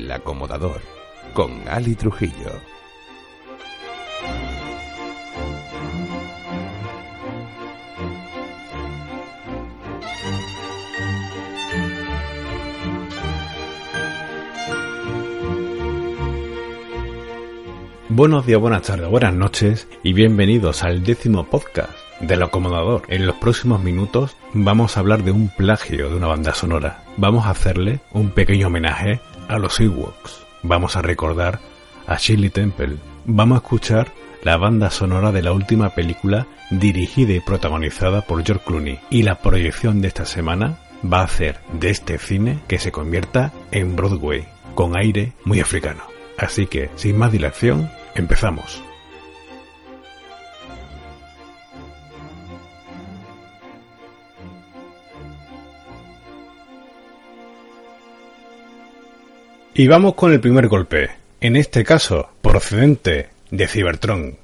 El acomodador con Ali Trujillo. Buenos días, buenas tardes, buenas noches y bienvenidos al décimo podcast del acomodador. En los próximos minutos vamos a hablar de un plagio de una banda sonora. Vamos a hacerle un pequeño homenaje a los Ewoks. Vamos a recordar a Shirley Temple. Vamos a escuchar la banda sonora de la última película dirigida y protagonizada por George Clooney. Y la proyección de esta semana va a hacer de este cine que se convierta en Broadway, con aire muy africano. Así que, sin más dilación, empezamos. Y vamos con el primer golpe, en este caso procedente de Cybertron.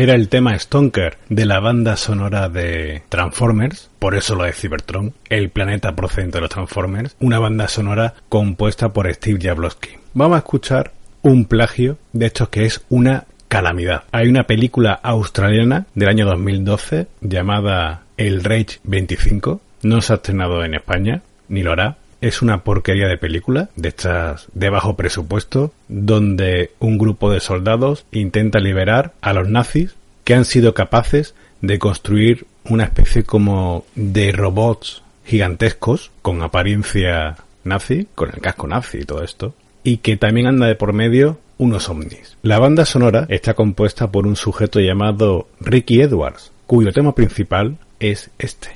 Era el tema Stonker de la banda sonora de Transformers, por eso lo de Cybertron, el planeta procedente de los Transformers, una banda sonora compuesta por Steve Jablowski. Vamos a escuchar un plagio, de hecho que es una calamidad. Hay una película australiana del año 2012 llamada El Rage 25. No se ha estrenado en España, ni lo hará. Es una porquería de película, de estas de bajo presupuesto, donde un grupo de soldados intenta liberar a los nazis que han sido capaces de construir una especie como de robots gigantescos con apariencia nazi, con el casco nazi y todo esto, y que también anda de por medio unos ovnis. La banda sonora está compuesta por un sujeto llamado Ricky Edwards, cuyo tema principal es este.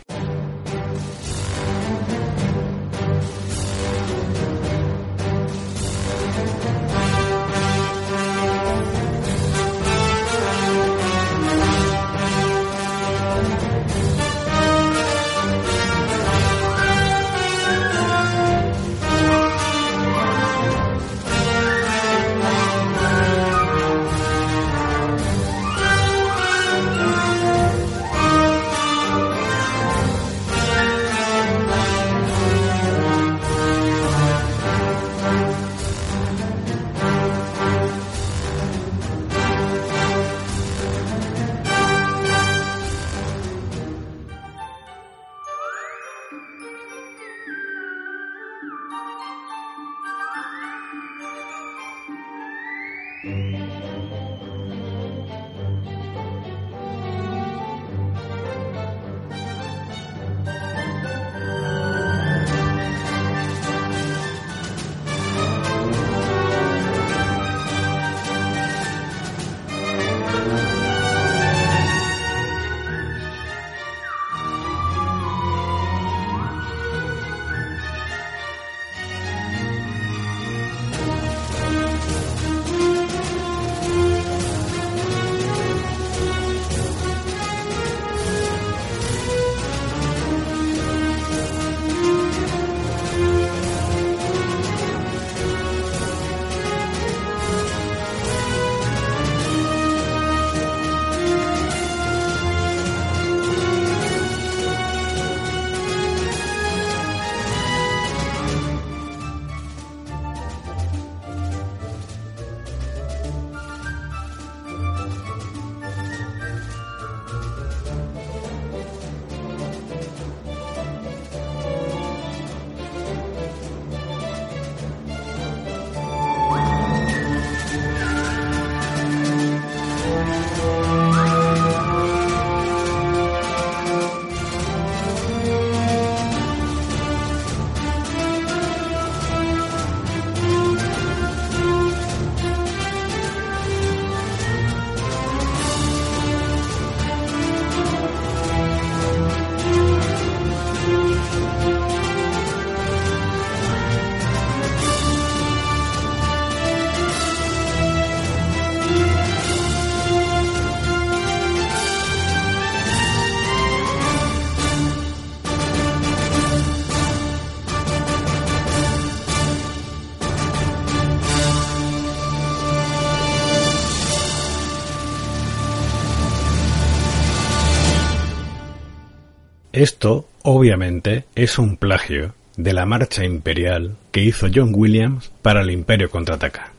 Esto, obviamente, es un plagio de la marcha imperial que hizo John Williams para el Imperio contraataca.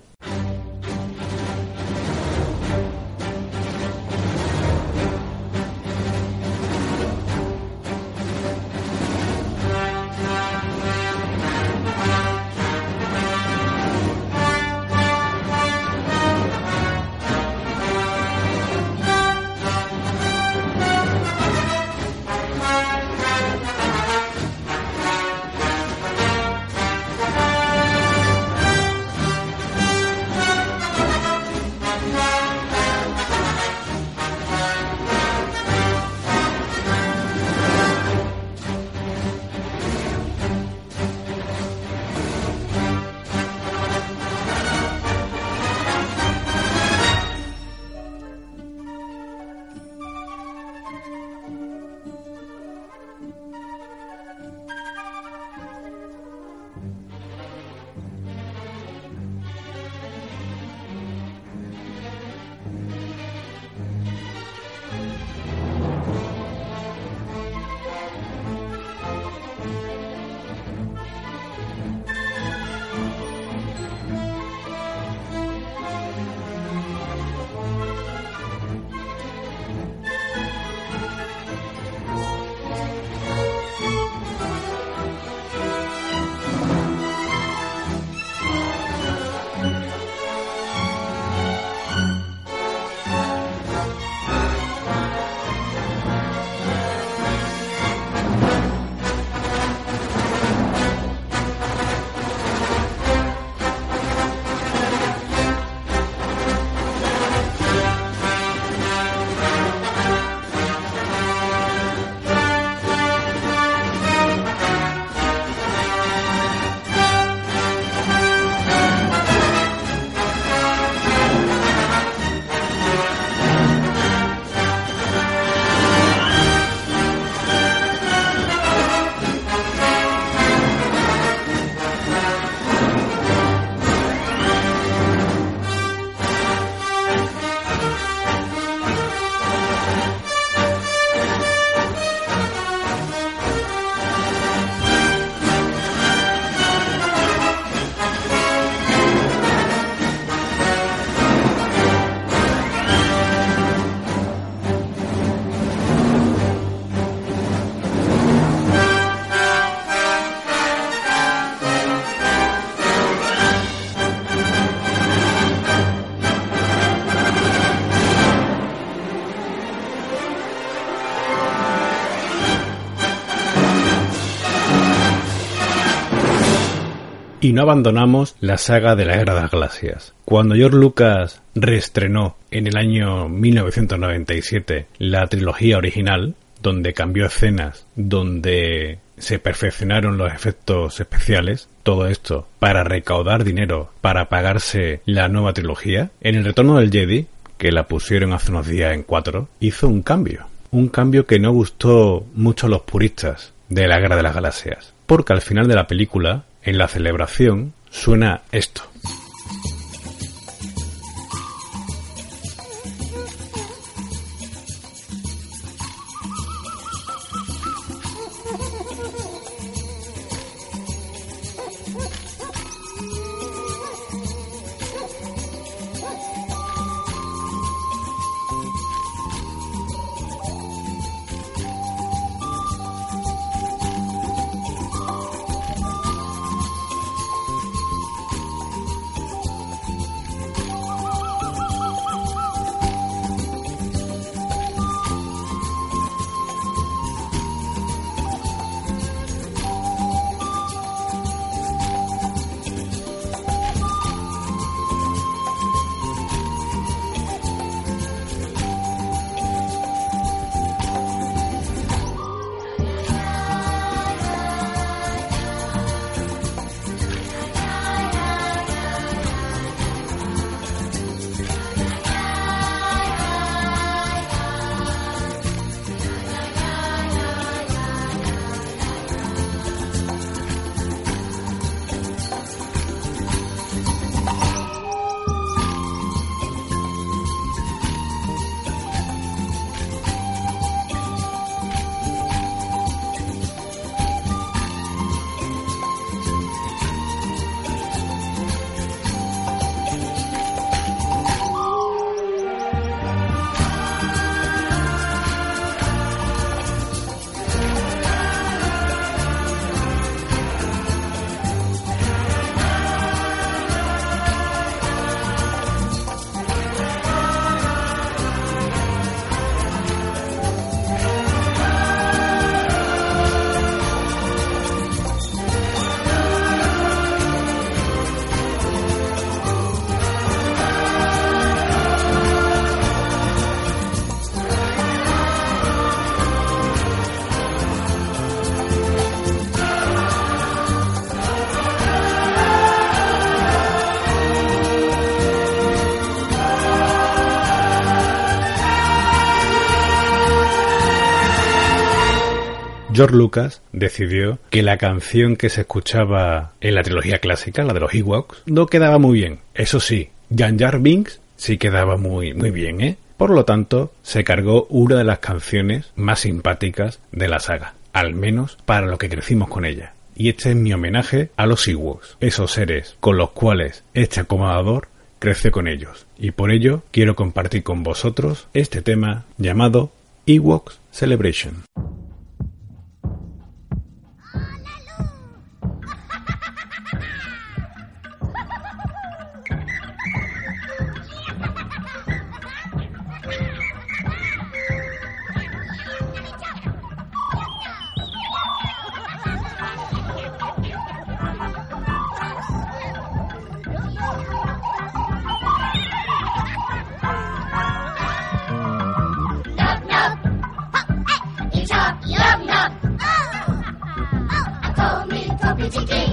Y no abandonamos la saga de las Galaxias. Cuando George Lucas reestrenó en el año 1997 la trilogía original, donde cambió escenas, donde se perfeccionaron los efectos especiales, todo esto para recaudar dinero para pagarse la nueva trilogía, en el retorno del Jedi, que la pusieron hace unos días en cuatro, hizo un cambio. Un cambio que no gustó mucho a los puristas de la Guerra de las Galaxias. Porque al final de la película, en la celebración, suena esto. Lucas decidió que la canción que se escuchaba en la trilogía clásica, la de los Ewoks, no quedaba muy bien. Eso sí, Jan Jar Binks sí quedaba muy, muy bien, ¿eh? Por lo tanto, se cargó una de las canciones más simpáticas de la saga, al menos para los que crecimos con ella. Y este es mi homenaje a los Ewoks, esos seres con los cuales este acomodador crece con ellos. Y por ello quiero compartir con vosotros este tema llamado Ewoks Celebration. We take it.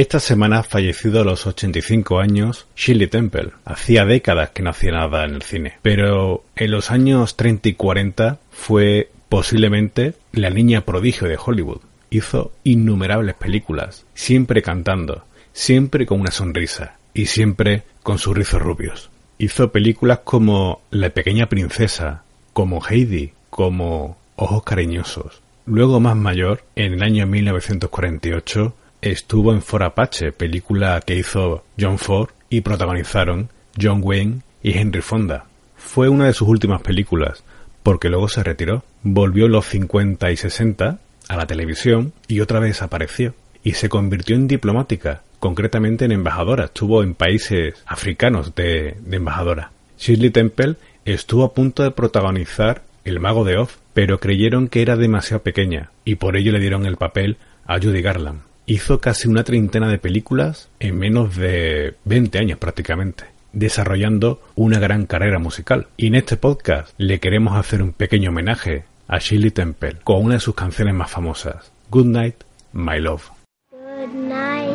Esta semana ha fallecido a los 85 años Shirley Temple. Hacía décadas que no hacía nada en el cine, pero en los años 30 y 40 fue posiblemente la niña prodigio de Hollywood. Hizo innumerables películas, siempre cantando, siempre con una sonrisa y siempre con sus rizos rubios. Hizo películas como La pequeña princesa, como Heidi, como Ojos cariñosos. Luego más mayor, en el año 1948, estuvo en For Apache, película que hizo John Ford y protagonizaron John Wayne y Henry Fonda. Fue una de sus últimas películas, porque luego se retiró. Volvió los 50 y 60 a la televisión y otra vez apareció. Y se convirtió en diplomática, concretamente en embajadora. Estuvo en países africanos de, de embajadora. Shirley Temple estuvo a punto de protagonizar El Mago de Oz, pero creyeron que era demasiado pequeña y por ello le dieron el papel a Judy Garland hizo casi una treintena de películas en menos de 20 años prácticamente desarrollando una gran carrera musical. Y en este podcast le queremos hacer un pequeño homenaje a Shirley Temple con una de sus canciones más famosas, Good Night, My Love. Good night,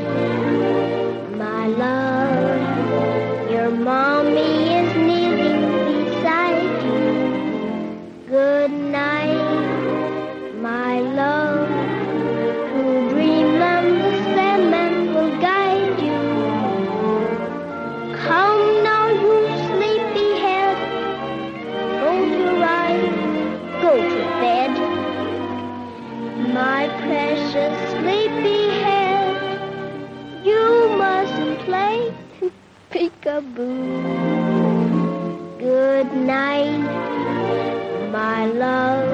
my love.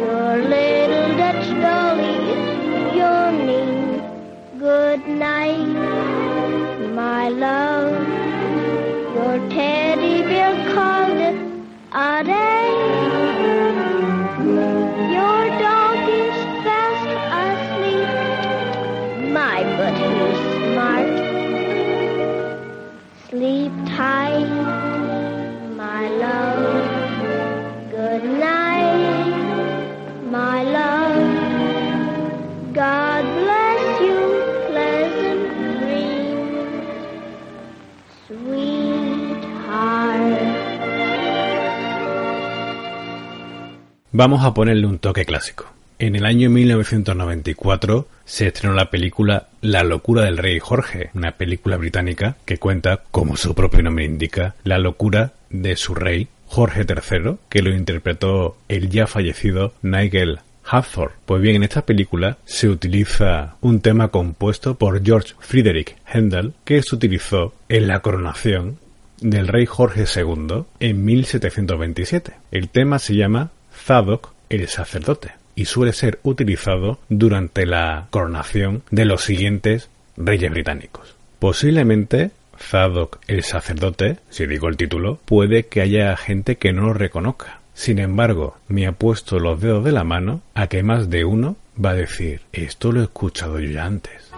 Your little Dutch dolly is yawning. Good night, my love. Your teddy bear called it a day. Vamos a ponerle un toque clásico. En el año 1994 se estrenó la película La locura del rey Jorge, una película británica que cuenta, como su propio nombre indica, la locura de su rey Jorge III, que lo interpretó el ya fallecido Nigel Hathor. Pues bien, en esta película se utiliza un tema compuesto por George Friedrich Händel que se utilizó en la coronación del rey Jorge II en 1727. El tema se llama Zadok el sacerdote y suele ser utilizado durante la coronación de los siguientes reyes británicos. Posiblemente Zadok el sacerdote, si digo el título, puede que haya gente que no lo reconozca. Sin embargo, me ha puesto los dedos de la mano a que más de uno va a decir, esto lo he escuchado yo ya antes.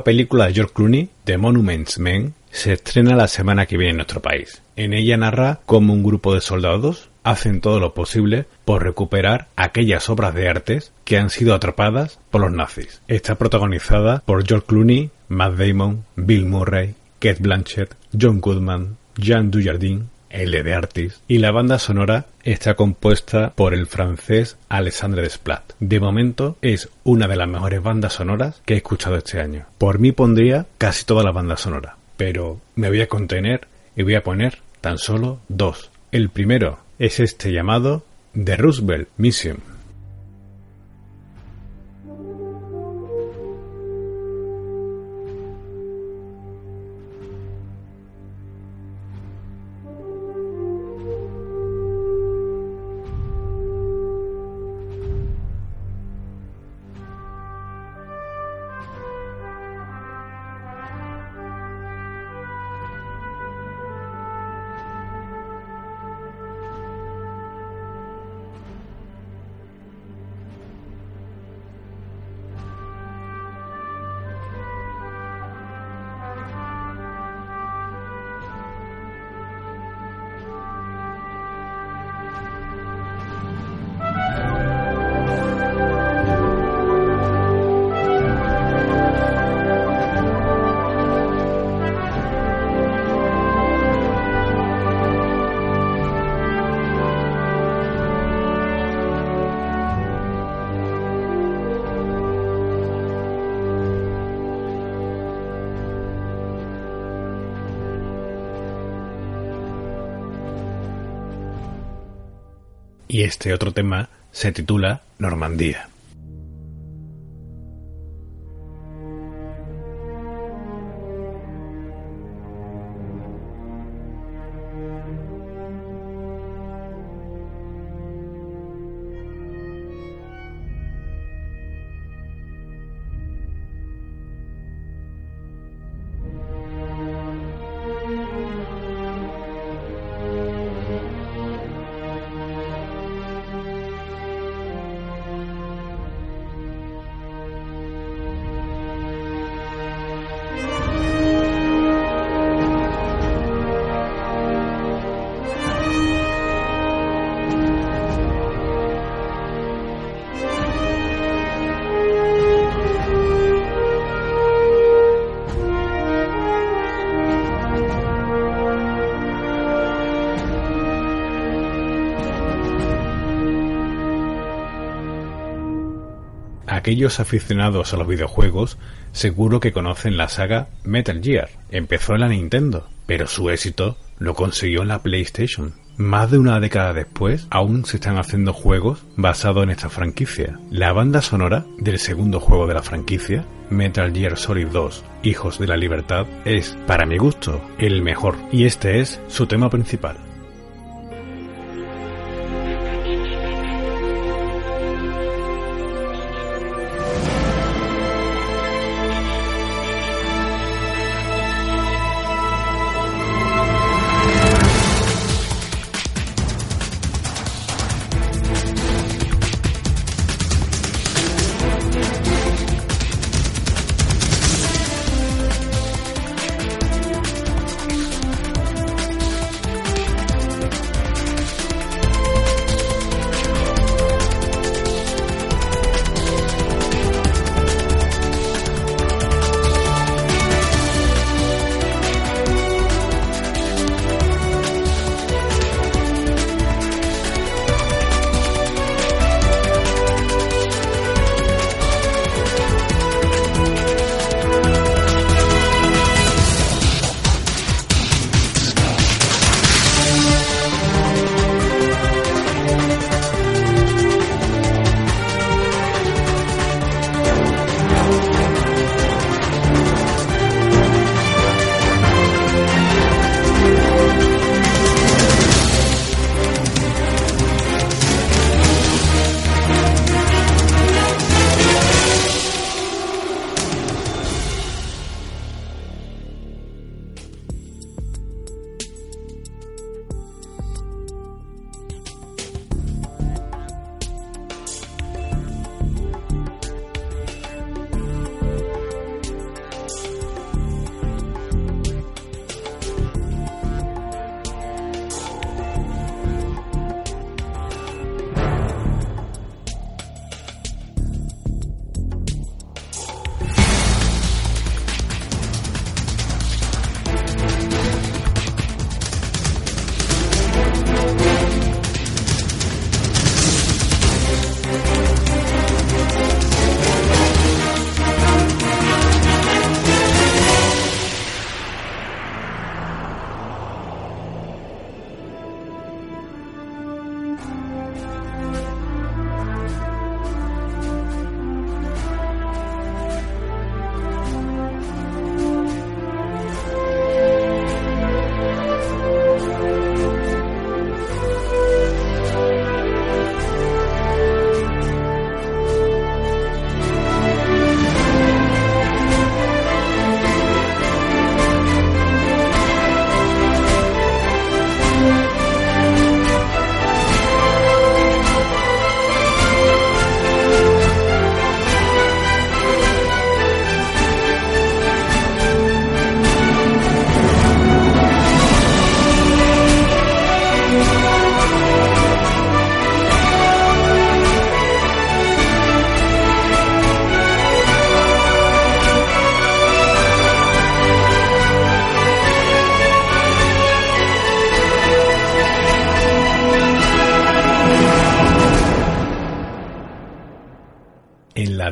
Película de George Clooney, The Monuments Men, se estrena la semana que viene en nuestro país. En ella narra cómo un grupo de soldados hacen todo lo posible por recuperar aquellas obras de artes que han sido atrapadas por los nazis. Está protagonizada por George Clooney, Matt Damon, Bill Murray, Kate Blanchett, John Goodman, Jean Dujardin, L de Artis, y la banda sonora está compuesta por el francés Alexandre Desplat. De momento es una de las mejores bandas sonoras que he escuchado este año. Por mí pondría casi toda la banda sonora, pero me voy a contener y voy a poner tan solo dos. El primero es este llamado The Roosevelt Mission. Este otro tema se titula Normandía. Aquellos aficionados a los videojuegos seguro que conocen la saga Metal Gear. Empezó en la Nintendo, pero su éxito lo consiguió en la PlayStation. Más de una década después, aún se están haciendo juegos basados en esta franquicia. La banda sonora del segundo juego de la franquicia, Metal Gear Solid 2, Hijos de la Libertad, es, para mi gusto, el mejor, y este es su tema principal.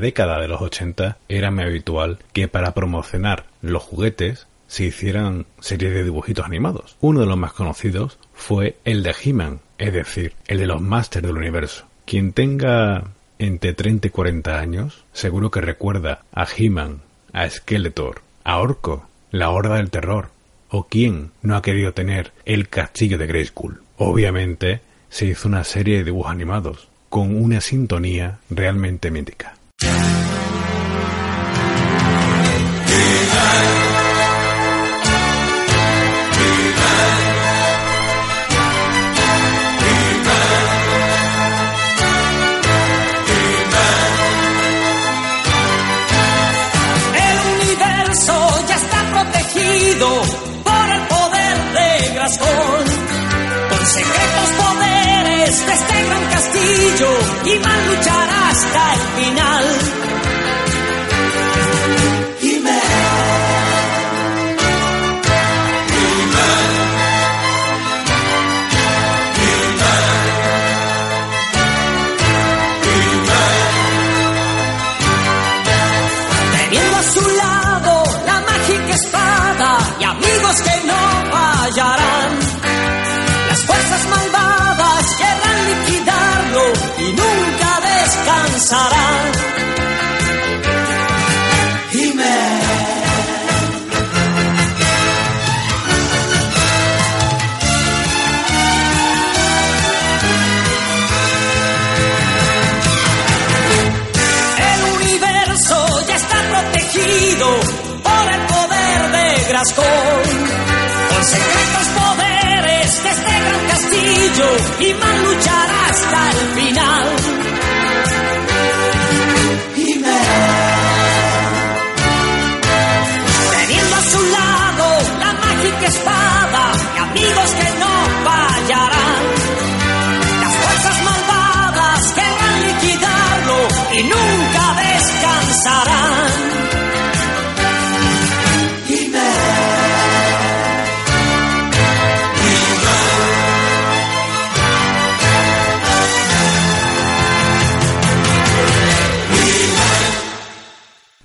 Década de los 80 era muy habitual que para promocionar los juguetes se hicieran series de dibujitos animados. Uno de los más conocidos fue el de He-Man, es decir, el de los Masters del Universo. Quien tenga entre 30 y 40 años, seguro que recuerda a He-Man, a Skeletor, a Orco, la Horda del Terror, o quién no ha querido tener el castillo de Grayskull. Obviamente, se hizo una serie de dibujos animados, con una sintonía realmente mítica. El universo ya está protegido por el poder de Graskol. Con secretos poderes de este gran castillo y va a luchar hasta el final. Ya está protegido por el poder de Graskol. Con secretos poderes de este gran castillo y va a luchar hasta el final.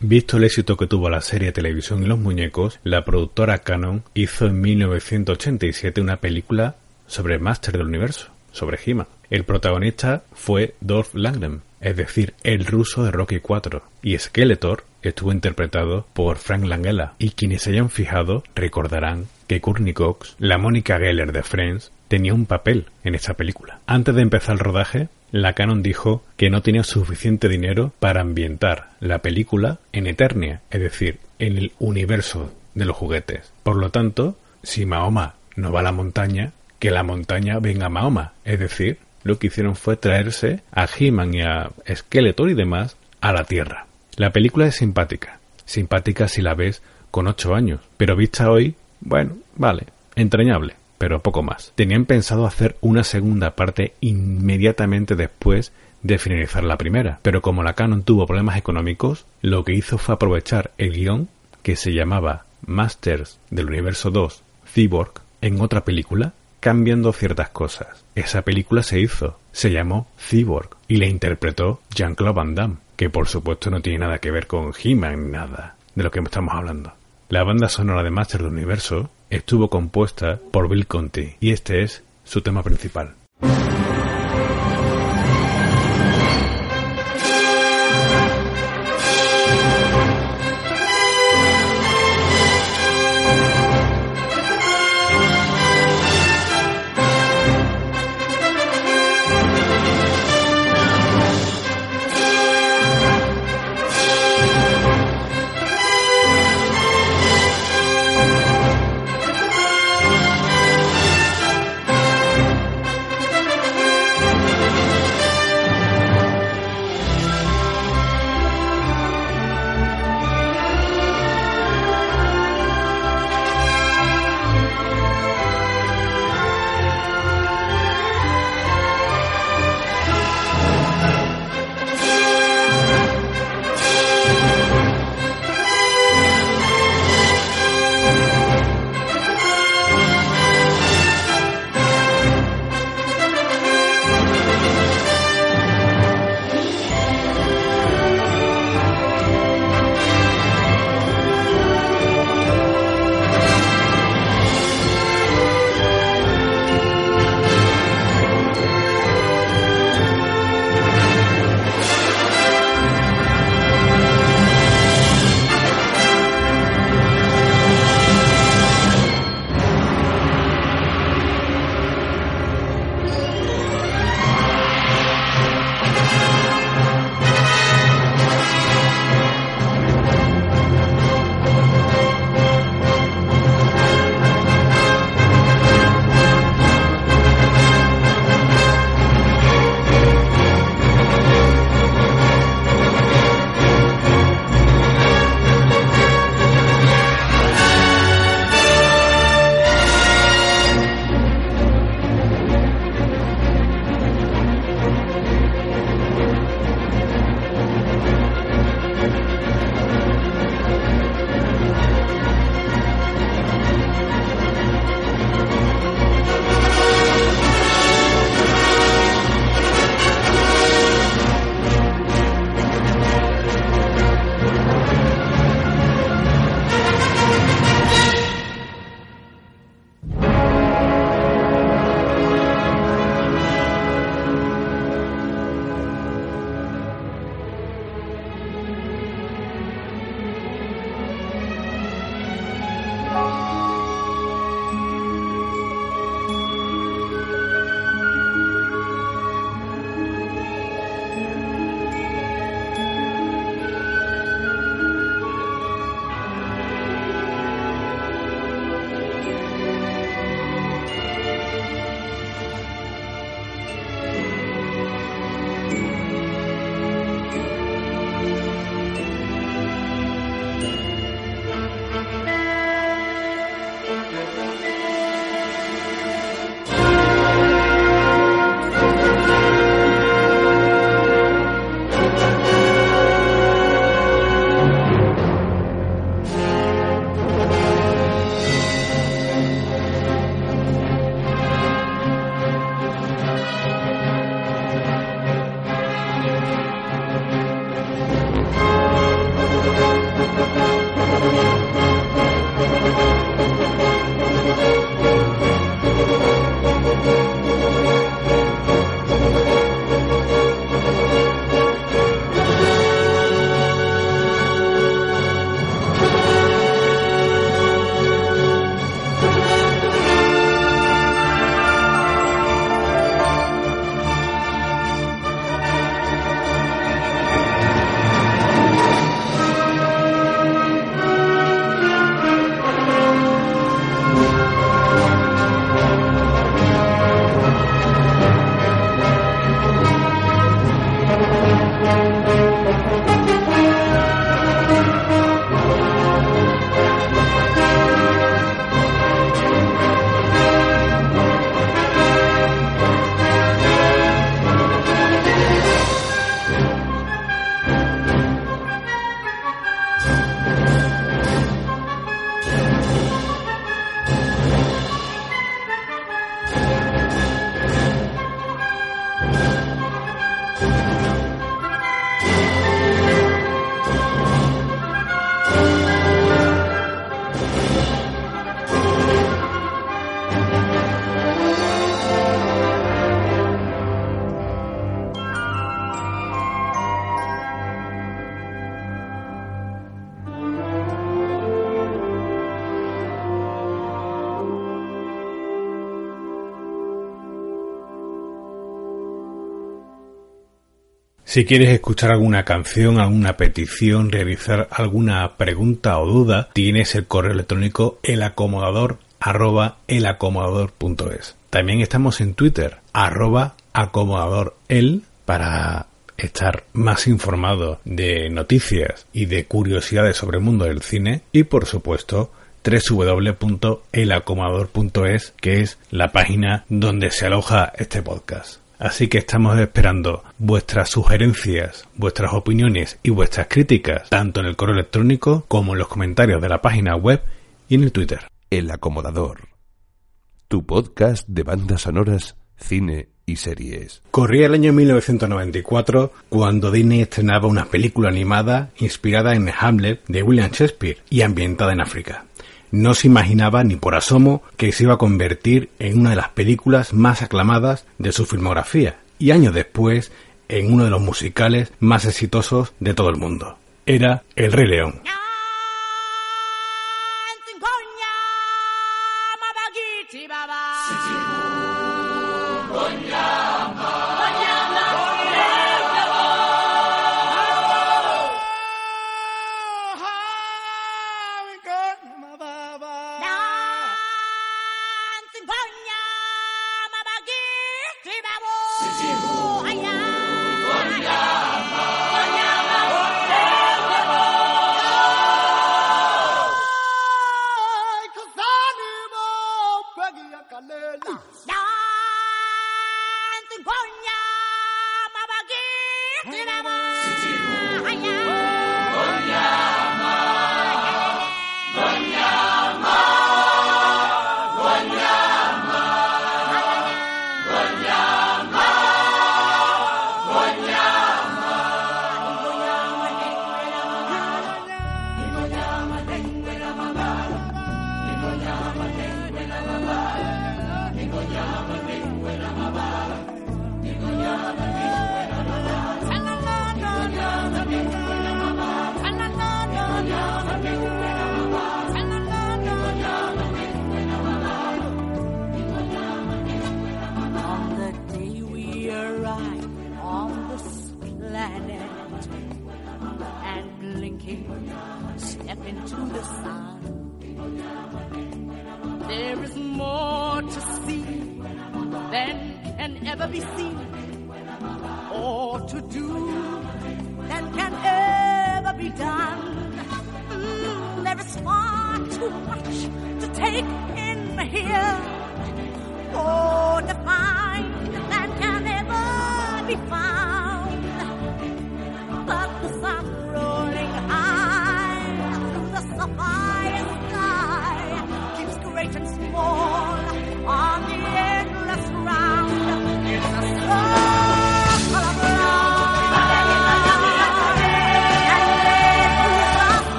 Visto el éxito que tuvo la serie de televisión los muñecos, la productora Canon hizo en 1987 una película sobre el del Universo, sobre He-Man. El protagonista fue Dolph Lundgren, es decir, el ruso de Rocky 4, y Skeletor estuvo interpretado por Frank Langella, y quienes se hayan fijado recordarán que Courtney Cox, la Mónica Geller de Friends, tenía un papel en esta película. Antes de empezar el rodaje, la Canon dijo que no tenía suficiente dinero para ambientar la película en Eternia, es decir, en el universo de los juguetes. Por lo tanto, si Mahoma no va a la montaña, que la montaña venga a Mahoma. Es decir, lo que hicieron fue traerse a He-Man y a Skeletor y demás a la Tierra. La película es simpática. Simpática si la ves con 8 años. Pero vista hoy, bueno, vale, entrañable pero poco más. Tenían pensado hacer una segunda parte inmediatamente después de finalizar la primera, pero como la Canon tuvo problemas económicos, lo que hizo fue aprovechar el guion que se llamaba Masters del Universo 2 Cyborg en otra película, cambiando ciertas cosas. Esa película se hizo, se llamó Cyborg y la interpretó Jean-Claude Van Damme, que por supuesto no tiene nada que ver con He-Man ni nada de lo que estamos hablando. La banda sonora de Masters del Universo estuvo compuesta por Bill Conti y este es su tema principal. Si quieres escuchar alguna canción, alguna petición, realizar alguna pregunta o duda, tienes el correo electrónico elacomodador arroba. También estamos en Twitter, arroba para estar más informado de noticias y de curiosidades sobre el mundo del cine y por supuesto www.elacomodador.es que es la página donde se aloja este podcast. Así que estamos esperando vuestras sugerencias, vuestras opiniones y vuestras críticas, tanto en el correo electrónico como en los comentarios de la página web y en el Twitter. El acomodador. Tu podcast de bandas sonoras, cine y series. Corría el año 1994 cuando Disney estrenaba una película animada inspirada en Hamlet de William Shakespeare y ambientada en África no se imaginaba ni por asomo que se iba a convertir en una de las películas más aclamadas de su filmografía y años después en uno de los musicales más exitosos de todo el mundo. Era El Rey León.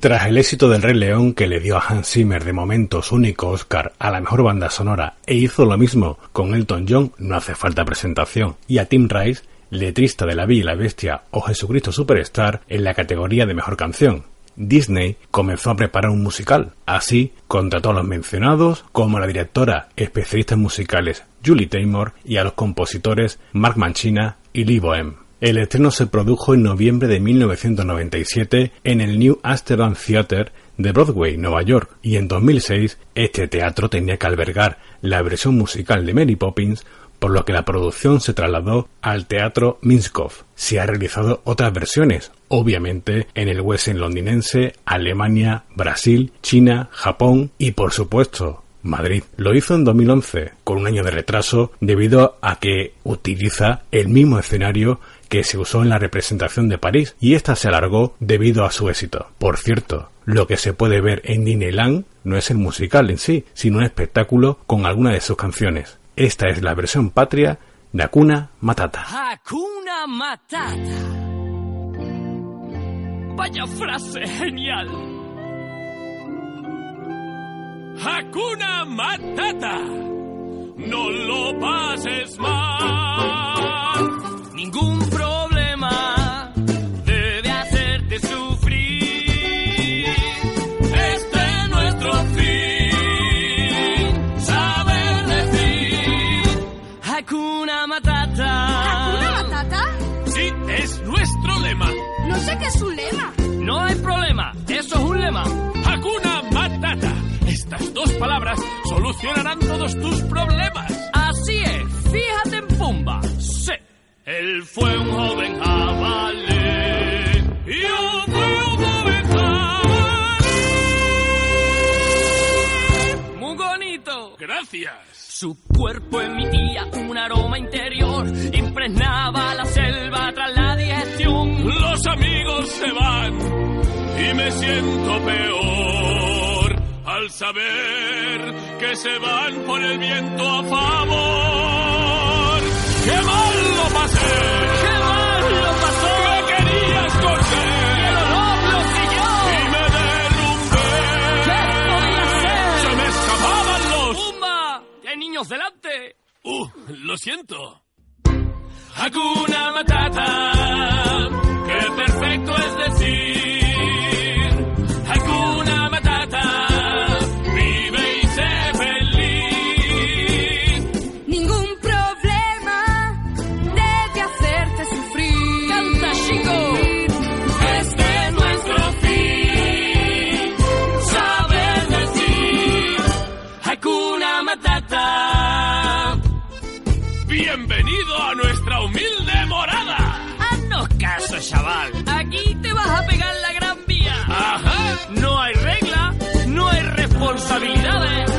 Tras el éxito del Rey León que le dio a Hans Zimmer de momento su único Oscar a la mejor banda sonora e hizo lo mismo con Elton John, no hace falta presentación, y a Tim Rice, letrista de La Bella y la Bestia o Jesucristo Superstar en la categoría de mejor canción. Disney comenzó a preparar un musical. Así, contrató a los mencionados como a la directora especialista en musicales Julie Taymor y a los compositores Mark Mancina y Lee Boehm. El estreno se produjo en noviembre de 1997 en el New Amsterdam Theatre de Broadway, Nueva York, y en 2006 este teatro tenía que albergar la versión musical de Mary Poppins por lo que la producción se trasladó al Teatro Minskov. Se han realizado otras versiones, obviamente en el West End londinense, Alemania, Brasil, China, Japón y por supuesto Madrid. Lo hizo en 2011, con un año de retraso, debido a que utiliza el mismo escenario que se usó en la representación de París y esta se alargó debido a su éxito. Por cierto, lo que se puede ver en Disneyland no es el musical en sí, sino un espectáculo con alguna de sus canciones. Esta es la versión patria de Hakuna Matata. Hakuna Matata. Vaya frase genial. Hakuna Matata. No lo pases mal. Ningún es un lema. No hay problema, eso es un lema. Hakuna Matata. Estas dos palabras solucionarán todos tus problemas. Así es, fíjate en Pumba. Sí, él fue un joven jabalí. Yo fui joven jabalí. Muy bonito. Gracias. Su cuerpo emitía un aroma interior, impregnaba la selva tras la digestión. Los amigos se van y me siento peor al saber que se van por el viento a favor. ¡Qué mal lo pasé! ¡Qué mal lo pasó! ¡Me quería esconder! ¡El olor lo siguió! Y me derrumbé. ¿Qué podía ser? ¡Se me escapaban los! ¡Pumba! ¡Que hay niños delante! ¡Uh! Lo siento. Hakuna Matata. ¡Qué perfecto es decir! Chaval. Aquí te vas a pegar la gran vía. Ajá. No hay regla, no hay responsabilidades.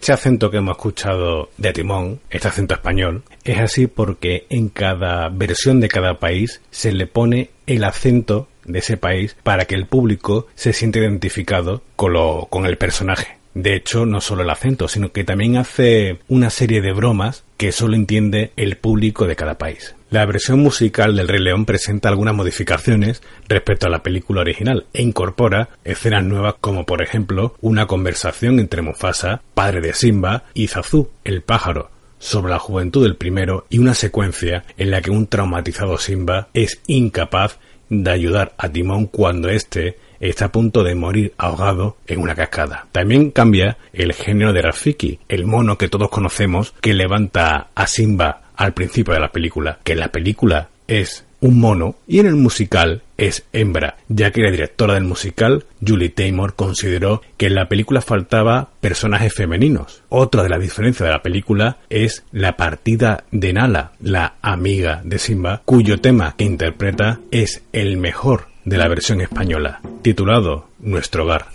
Este acento que hemos escuchado de Timón, este acento español, es así porque en cada versión de cada país se le pone el acento de ese país para que el público se sienta identificado con, lo, con el personaje. De hecho, no solo el acento, sino que también hace una serie de bromas que solo entiende el público de cada país. La versión musical del Rey León presenta algunas modificaciones respecto a la película original e incorpora escenas nuevas como por ejemplo una conversación entre Mufasa, padre de Simba, y Zazu, el pájaro, sobre la juventud del primero y una secuencia en la que un traumatizado Simba es incapaz de ayudar a Timón cuando éste está a punto de morir ahogado en una cascada. También cambia el género de Rafiki, el mono que todos conocemos que levanta a Simba al principio de la película, que la película es un mono y en el musical es hembra, ya que la directora del musical, Julie Taymor, consideró que en la película faltaba personajes femeninos. Otra de las diferencias de la película es la partida de Nala, la amiga de Simba, cuyo tema que interpreta es el mejor de la versión española, titulado Nuestro hogar.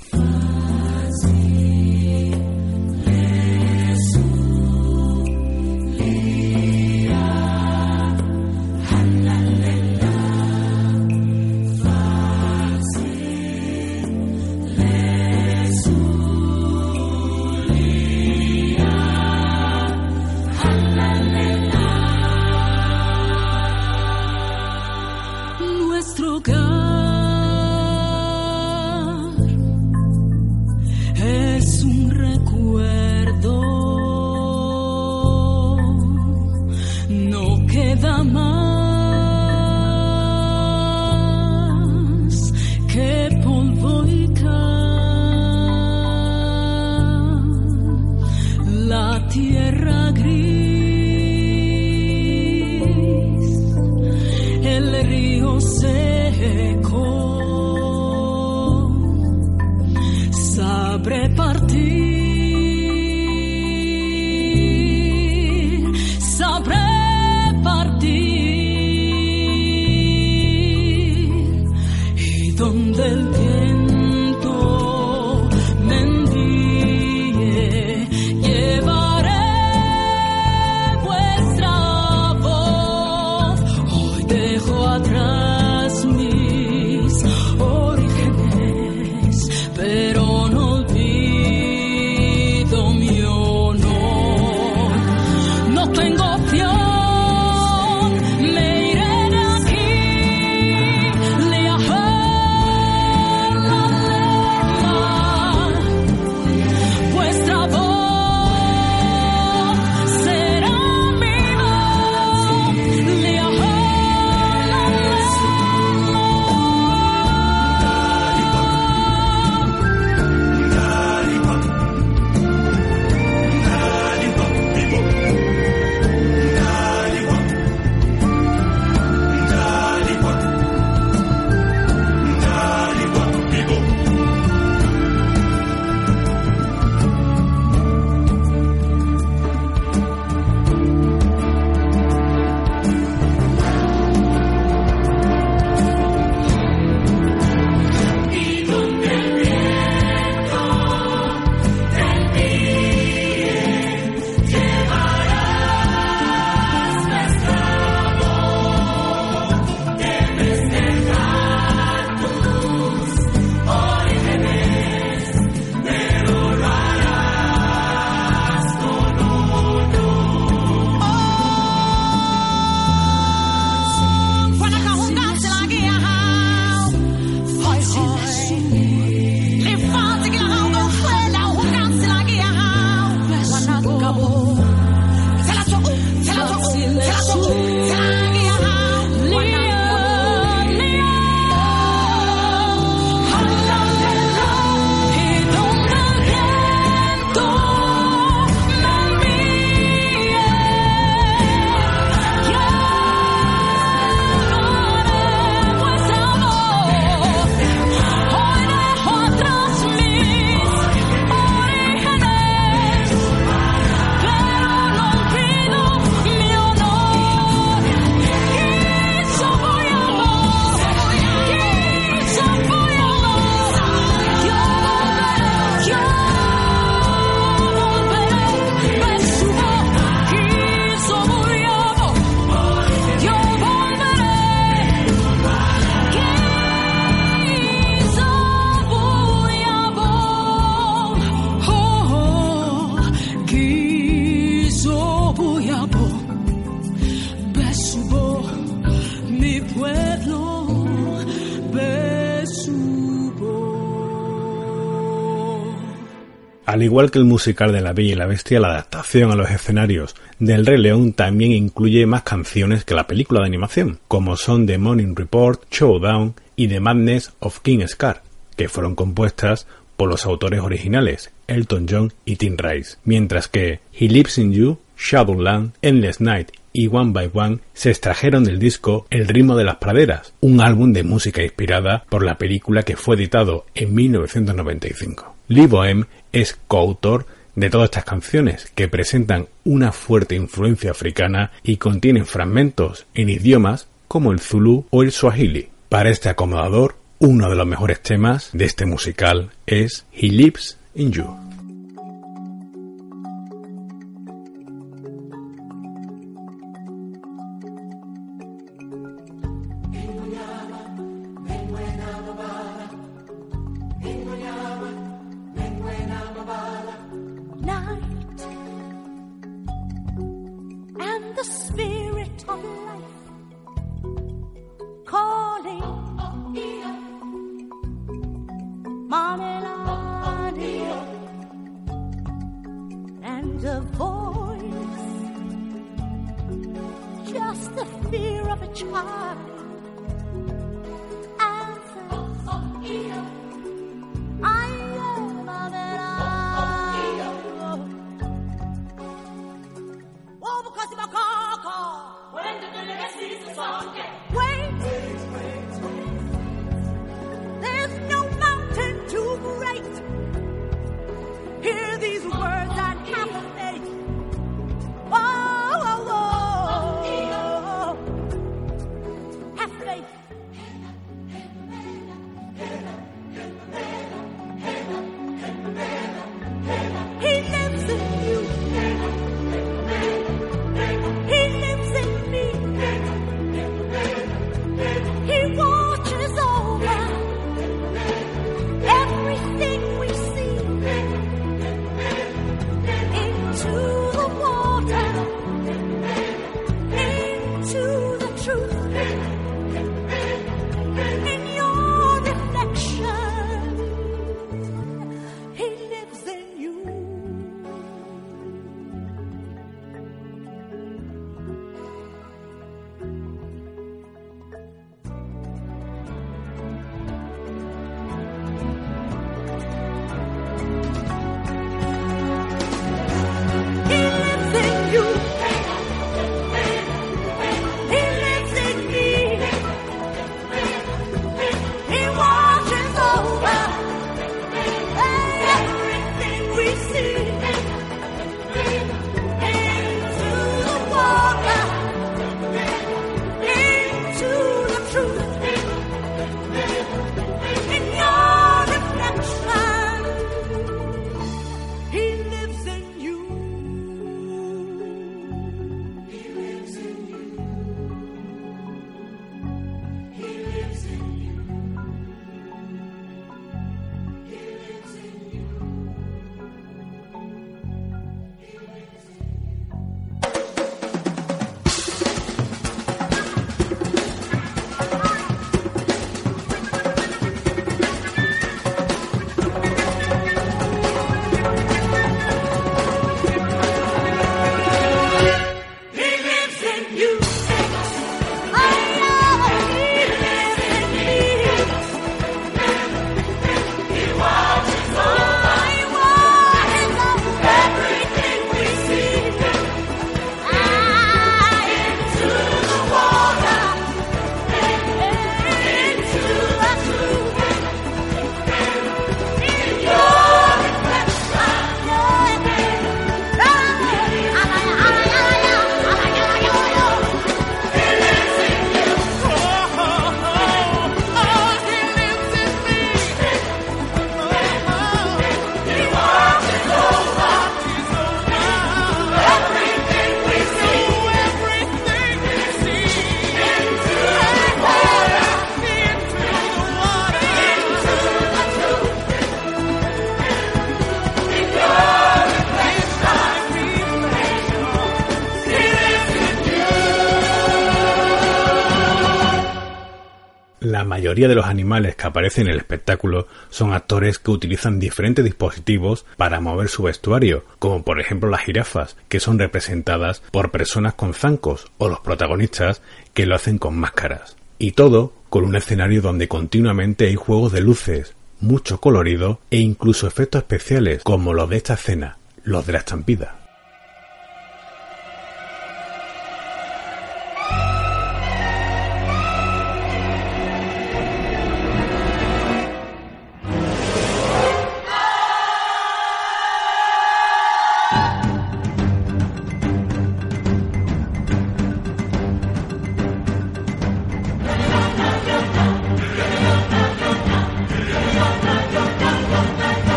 Igual que el musical de La Bella y la Bestia, la adaptación a los escenarios del Rey León también incluye más canciones que la película de animación, como son The Morning Report, Showdown y The Madness of King Scar, que fueron compuestas por los autores originales, Elton John y Tim Rice, mientras que He Lives in You, Shadowland, Endless Night y One by One se extrajeron del disco El ritmo de las praderas, un álbum de música inspirada por la película que fue editado en 1995. Lee Bohem es coautor de todas estas canciones que presentan una fuerte influencia africana y contienen fragmentos en idiomas como el Zulu o el Swahili. Para este acomodador, uno de los mejores temas de este musical es He Lives in You. Mayoría de los animales que aparecen en el espectáculo son actores que utilizan diferentes dispositivos para mover su vestuario, como por ejemplo las jirafas, que son representadas por personas con zancos, o los protagonistas que lo hacen con máscaras. Y todo con un escenario donde continuamente hay juegos de luces, mucho colorido e incluso efectos especiales como los de esta escena, los de la estampida.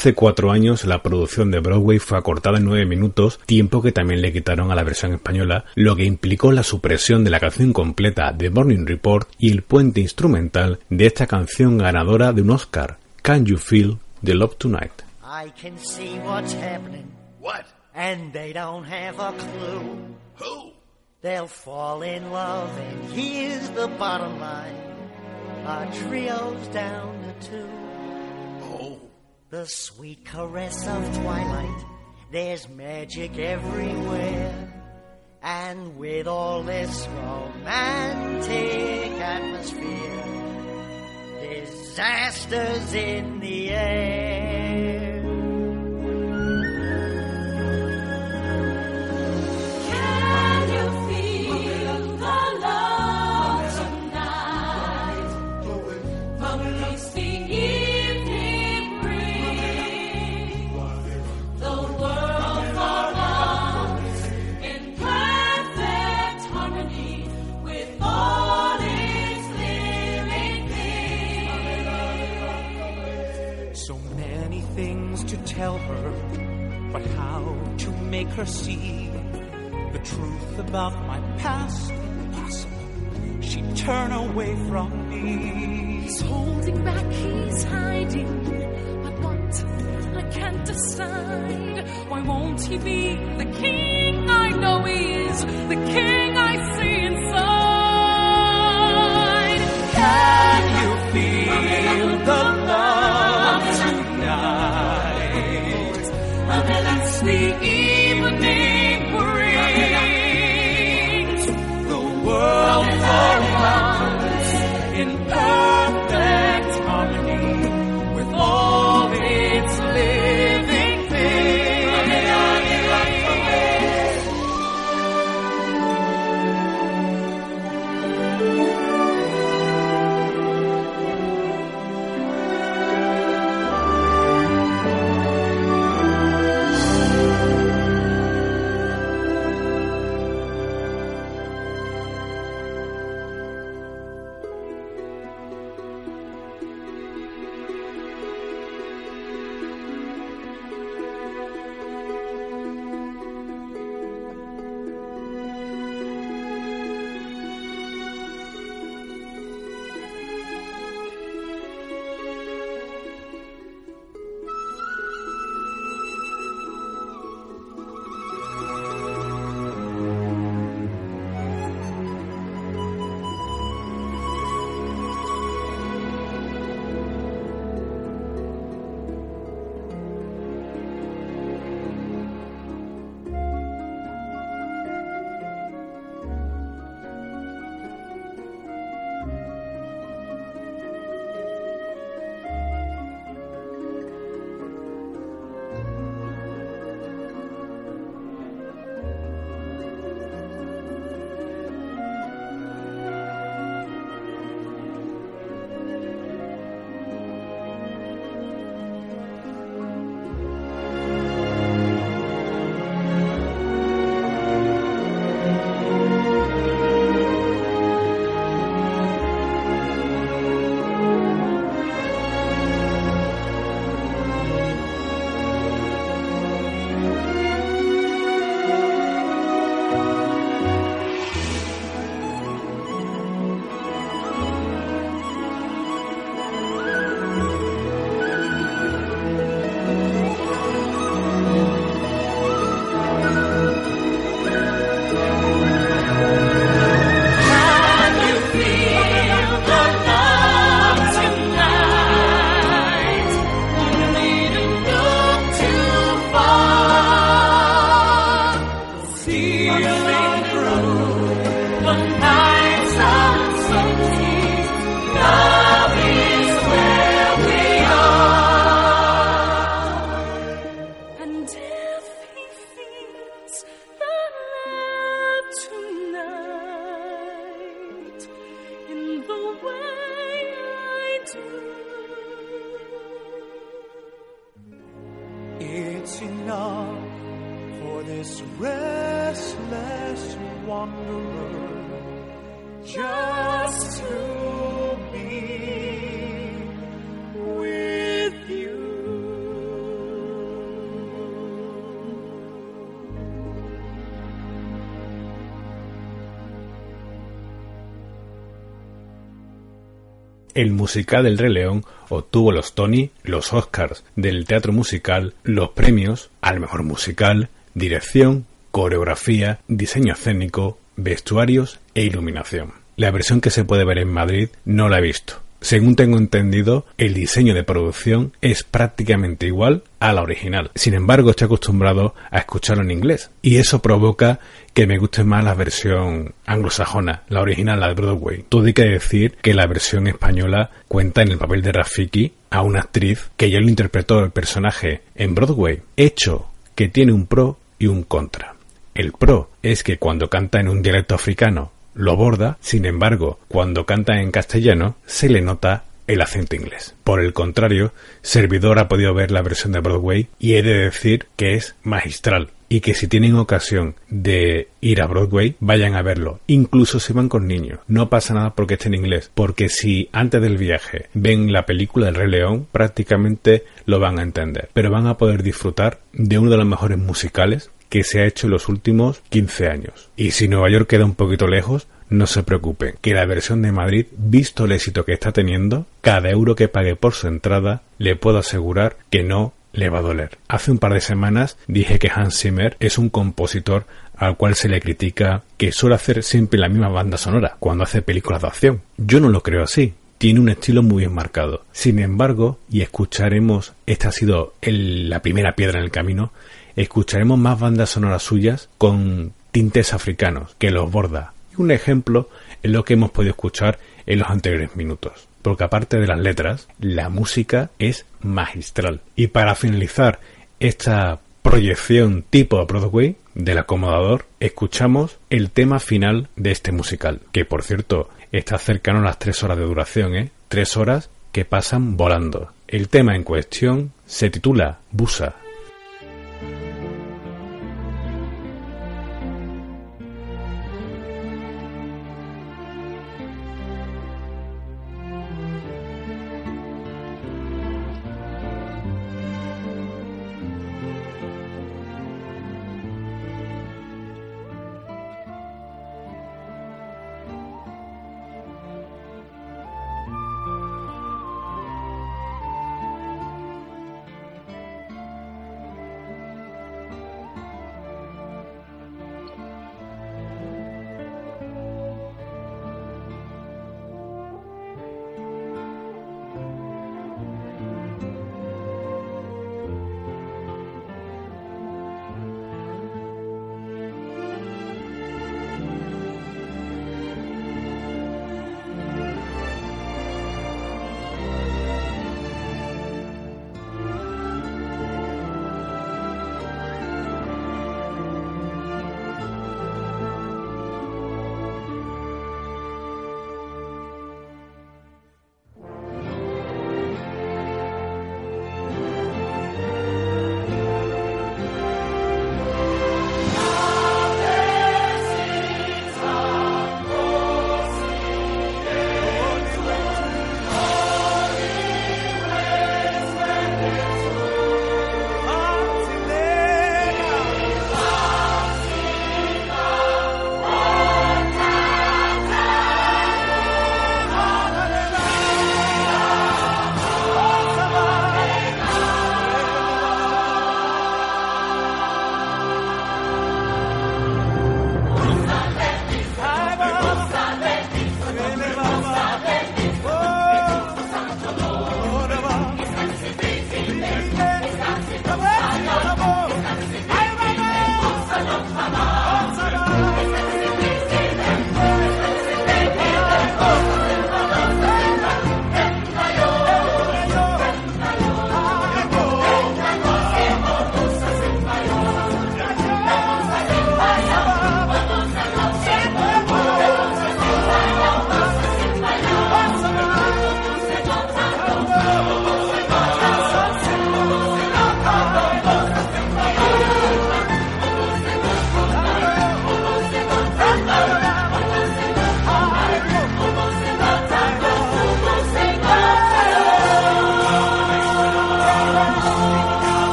Hace cuatro años la producción de Broadway fue acortada en nueve minutos, tiempo que también le quitaron a la versión española, lo que implicó la supresión de la canción completa de Morning Report y el puente instrumental de esta canción ganadora de un Oscar, Can You Feel the Love Tonight? I can see what's happening. What? And they don't have a clue. Who? They'll fall in love, and here's the bottom line. Our trio's down to two. The sweet caress of twilight. There's magic everywhere. And with all this romantic atmosphere, disasters in the air. But how to make her see the truth about my past? Impossible. She'd turn away from me. He's holding back, he's hiding. But what? I can't decide. Why won't he be the king I know he is? The king I see El musical del Rey León obtuvo los Tony, los Oscars del teatro musical, los premios al mejor musical, dirección, coreografía, diseño escénico, vestuarios e iluminación. La versión que se puede ver en Madrid no la he visto. Según tengo entendido, el diseño de producción es prácticamente igual a la original. Sin embargo, estoy acostumbrado a escucharlo en inglés. Y eso provoca que me guste más la versión anglosajona, la original, la de Broadway. Todo hay que decir que la versión española cuenta en el papel de Rafiki a una actriz que ya lo interpretó el personaje en Broadway. Hecho que tiene un pro y un contra. El pro es que cuando canta en un dialecto africano lo borda, sin embargo, cuando canta en castellano se le nota el acento inglés. Por el contrario, Servidor ha podido ver la versión de Broadway y he de decir que es magistral y que si tienen ocasión de ir a Broadway, vayan a verlo. Incluso si van con niños. No pasa nada porque esté en inglés, porque si antes del viaje ven la película del Rey León, prácticamente lo van a entender. Pero van a poder disfrutar de uno de los mejores musicales que se ha hecho en los últimos 15 años. Y si Nueva York queda un poquito lejos, no se preocupen, que la versión de Madrid, visto el éxito que está teniendo, cada euro que pague por su entrada, le puedo asegurar que no le va a doler. Hace un par de semanas dije que Hans Zimmer es un compositor al cual se le critica que suele hacer siempre la misma banda sonora cuando hace películas de acción. Yo no lo creo así. Tiene un estilo muy bien marcado. Sin embargo, y escucharemos, esta ha sido el- la primera piedra en el camino, escucharemos más bandas sonoras suyas con tintes africanos que los borda. Y un ejemplo es lo que hemos podido escuchar en los anteriores minutos. Porque aparte de las letras, la música es magistral. Y para finalizar esta proyección tipo Broadway del acomodador, escuchamos el tema final de este musical, que por cierto está cercano a las tres horas de duración, ¿eh? Tres horas que pasan volando. El tema en cuestión se titula Busa.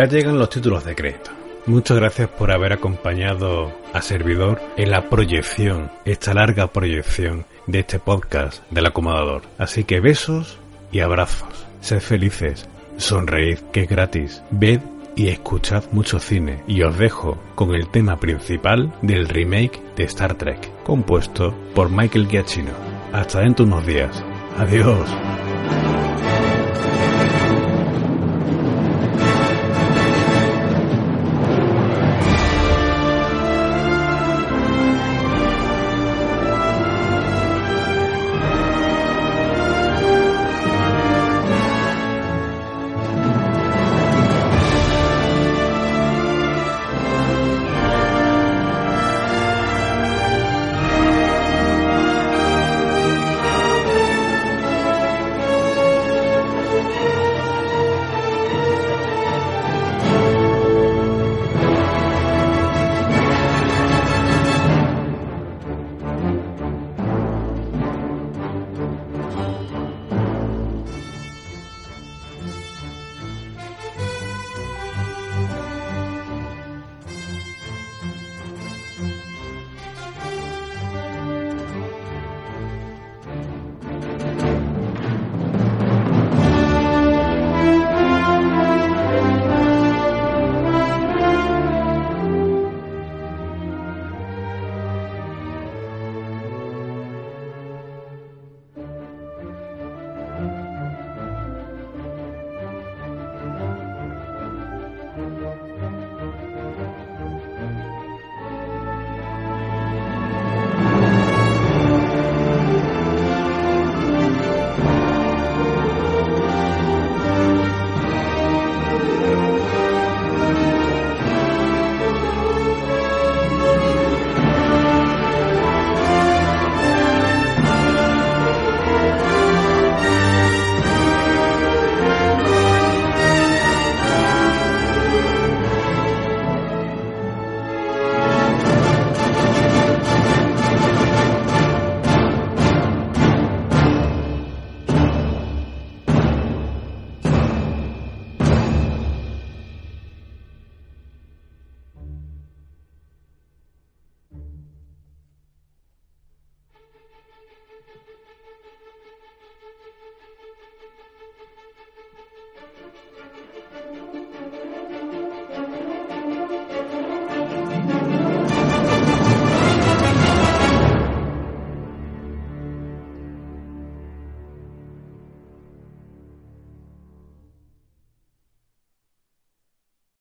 Ya llegan los títulos de crédito. Muchas gracias por haber acompañado a Servidor en la proyección, esta larga proyección de este podcast del acomodador. Así que besos y abrazos. Sed felices, sonreíd que es gratis. Ved y escuchad mucho cine. Y os dejo con el tema principal del remake de Star Trek, compuesto por Michael Giacchino. Hasta dentro de unos días. Adiós.